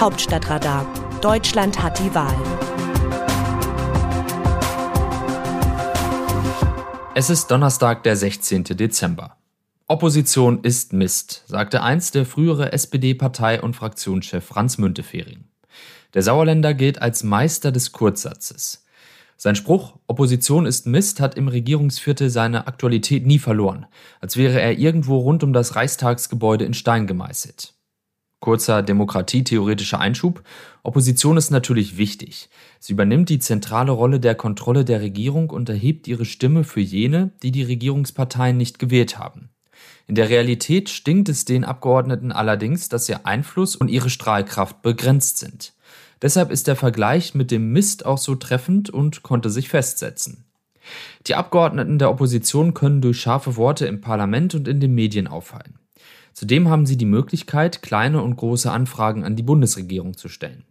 Hauptstadtradar. Deutschland hat die Wahl. Es ist Donnerstag, der 16. Dezember. Opposition ist Mist, sagte einst der frühere SPD-Partei- und Fraktionschef Franz Müntefering. Der Sauerländer gilt als Meister des Kurzsatzes. Sein Spruch Opposition ist Mist hat im Regierungsviertel seine Aktualität nie verloren, als wäre er irgendwo rund um das Reichstagsgebäude in Stein gemeißelt. Kurzer demokratietheoretischer Einschub. Opposition ist natürlich wichtig. Sie übernimmt die zentrale Rolle der Kontrolle der Regierung und erhebt ihre Stimme für jene, die die Regierungsparteien nicht gewählt haben. In der Realität stinkt es den Abgeordneten allerdings, dass ihr Einfluss und ihre Strahlkraft begrenzt sind. Deshalb ist der Vergleich mit dem Mist auch so treffend und konnte sich festsetzen. Die Abgeordneten der Opposition können durch scharfe Worte im Parlament und in den Medien auffallen. Zudem haben sie die Möglichkeit, kleine und große Anfragen an die Bundesregierung zu stellen.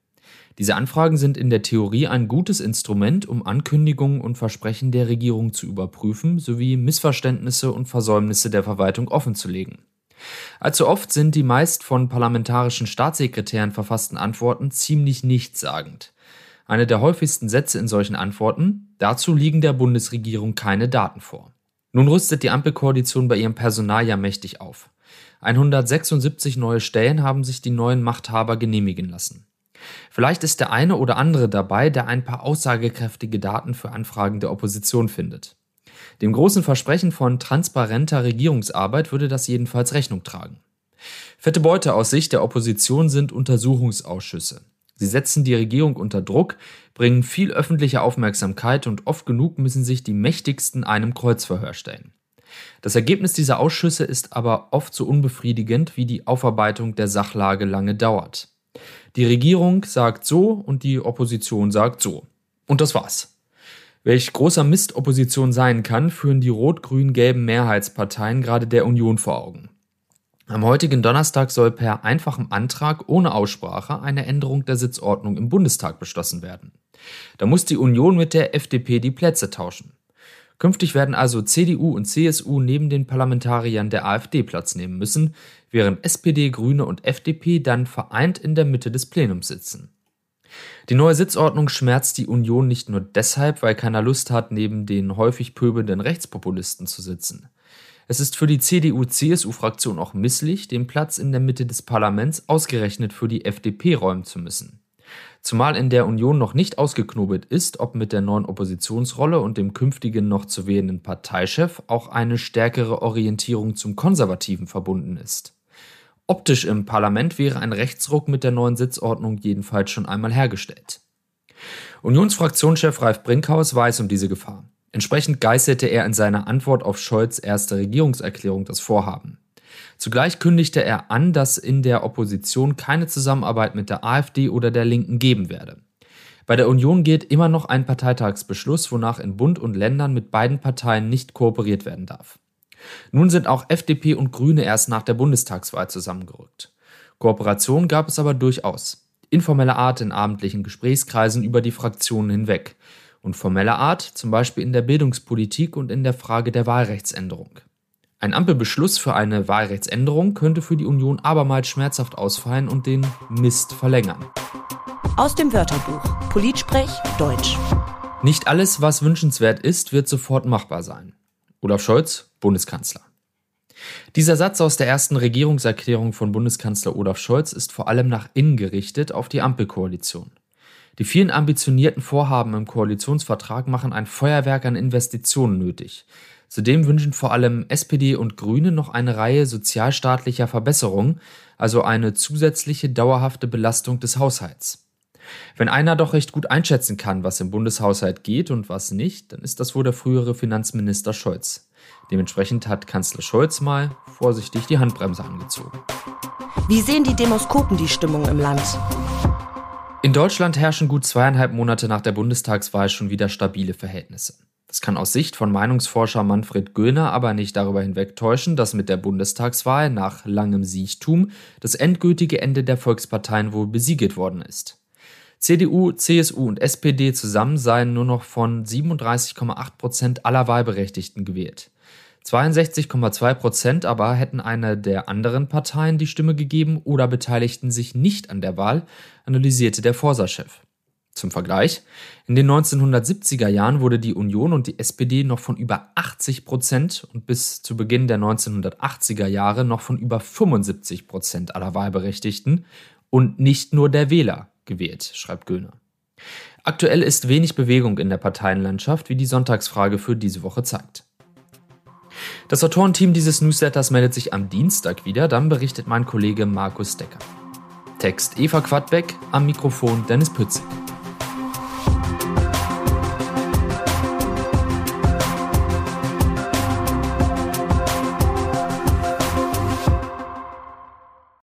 Diese Anfragen sind in der Theorie ein gutes Instrument, um Ankündigungen und Versprechen der Regierung zu überprüfen sowie Missverständnisse und Versäumnisse der Verwaltung offenzulegen. Allzu oft sind die meist von parlamentarischen Staatssekretären verfassten Antworten ziemlich nichtssagend. Eine der häufigsten Sätze in solchen Antworten, dazu liegen der Bundesregierung keine Daten vor. Nun rüstet die Ampelkoalition bei ihrem Personal ja mächtig auf. 176 neue Stellen haben sich die neuen Machthaber genehmigen lassen. Vielleicht ist der eine oder andere dabei, der ein paar aussagekräftige Daten für Anfragen der Opposition findet. Dem großen Versprechen von transparenter Regierungsarbeit würde das jedenfalls Rechnung tragen. Fette Beute aus Sicht der Opposition sind Untersuchungsausschüsse. Sie setzen die Regierung unter Druck, bringen viel öffentliche Aufmerksamkeit und oft genug müssen sich die Mächtigsten einem Kreuzverhör stellen. Das Ergebnis dieser Ausschüsse ist aber oft so unbefriedigend, wie die Aufarbeitung der Sachlage lange dauert. Die Regierung sagt so und die Opposition sagt so. Und das war's. Welch großer Mist Opposition sein kann, führen die rot-grün-gelben Mehrheitsparteien gerade der Union vor Augen. Am heutigen Donnerstag soll per einfachem Antrag ohne Aussprache eine Änderung der Sitzordnung im Bundestag beschlossen werden. Da muss die Union mit der FDP die Plätze tauschen. Künftig werden also CDU und CSU neben den Parlamentariern der AfD Platz nehmen müssen, während SPD, Grüne und FDP dann vereint in der Mitte des Plenums sitzen. Die neue Sitzordnung schmerzt die Union nicht nur deshalb, weil keiner Lust hat, neben den häufig pöbelnden Rechtspopulisten zu sitzen. Es ist für die CDU-CSU-Fraktion auch misslich, den Platz in der Mitte des Parlaments ausgerechnet für die FDP räumen zu müssen. Zumal in der Union noch nicht ausgeknobelt ist, ob mit der neuen Oppositionsrolle und dem künftigen noch zu wählenden Parteichef auch eine stärkere Orientierung zum Konservativen verbunden ist. Optisch im Parlament wäre ein Rechtsruck mit der neuen Sitzordnung jedenfalls schon einmal hergestellt. Unionsfraktionschef Ralf Brinkhaus weiß um diese Gefahr. Entsprechend geißelte er in seiner Antwort auf Scholz erste Regierungserklärung das Vorhaben. Zugleich kündigte er an, dass in der Opposition keine Zusammenarbeit mit der AfD oder der Linken geben werde. Bei der Union gilt immer noch ein Parteitagsbeschluss, wonach in Bund und Ländern mit beiden Parteien nicht kooperiert werden darf. Nun sind auch FDP und Grüne erst nach der Bundestagswahl zusammengerückt. Kooperation gab es aber durchaus. Informelle Art in abendlichen Gesprächskreisen über die Fraktionen hinweg und formelle Art zum Beispiel in der Bildungspolitik und in der Frage der Wahlrechtsänderung. Ein Ampelbeschluss für eine Wahlrechtsänderung könnte für die Union abermals schmerzhaft ausfallen und den Mist verlängern. Aus dem Wörterbuch Politsprech Deutsch. Nicht alles, was wünschenswert ist, wird sofort machbar sein. Olaf Scholz, Bundeskanzler. Dieser Satz aus der ersten Regierungserklärung von Bundeskanzler Olaf Scholz ist vor allem nach innen gerichtet auf die Ampelkoalition. Die vielen ambitionierten Vorhaben im Koalitionsvertrag machen ein Feuerwerk an Investitionen nötig. Zudem wünschen vor allem SPD und Grüne noch eine Reihe sozialstaatlicher Verbesserungen, also eine zusätzliche dauerhafte Belastung des Haushalts. Wenn einer doch recht gut einschätzen kann, was im Bundeshaushalt geht und was nicht, dann ist das wohl der frühere Finanzminister Scholz. Dementsprechend hat Kanzler Scholz mal vorsichtig die Handbremse angezogen. Wie sehen die Demoskopen die Stimmung im Land? In Deutschland herrschen gut zweieinhalb Monate nach der Bundestagswahl schon wieder stabile Verhältnisse. Das kann aus Sicht von Meinungsforscher Manfred Göhner aber nicht darüber hinwegtäuschen, dass mit der Bundestagswahl nach langem Siechtum das endgültige Ende der Volksparteien wohl besiegelt worden ist. CDU, CSU und SPD zusammen seien nur noch von 37,8 Prozent aller Wahlberechtigten gewählt. 62,2 Prozent aber hätten einer der anderen Parteien die Stimme gegeben oder beteiligten sich nicht an der Wahl, analysierte der Forsa-Chef. Zum Vergleich, in den 1970er Jahren wurde die Union und die SPD noch von über 80 Prozent und bis zu Beginn der 1980er Jahre noch von über 75 Prozent aller Wahlberechtigten und nicht nur der Wähler gewählt, schreibt Göhner. Aktuell ist wenig Bewegung in der Parteienlandschaft, wie die Sonntagsfrage für diese Woche zeigt. Das Autorenteam dieses Newsletters meldet sich am Dienstag wieder, dann berichtet mein Kollege Markus Decker. Text Eva Quadbeck, am Mikrofon Dennis Pützig.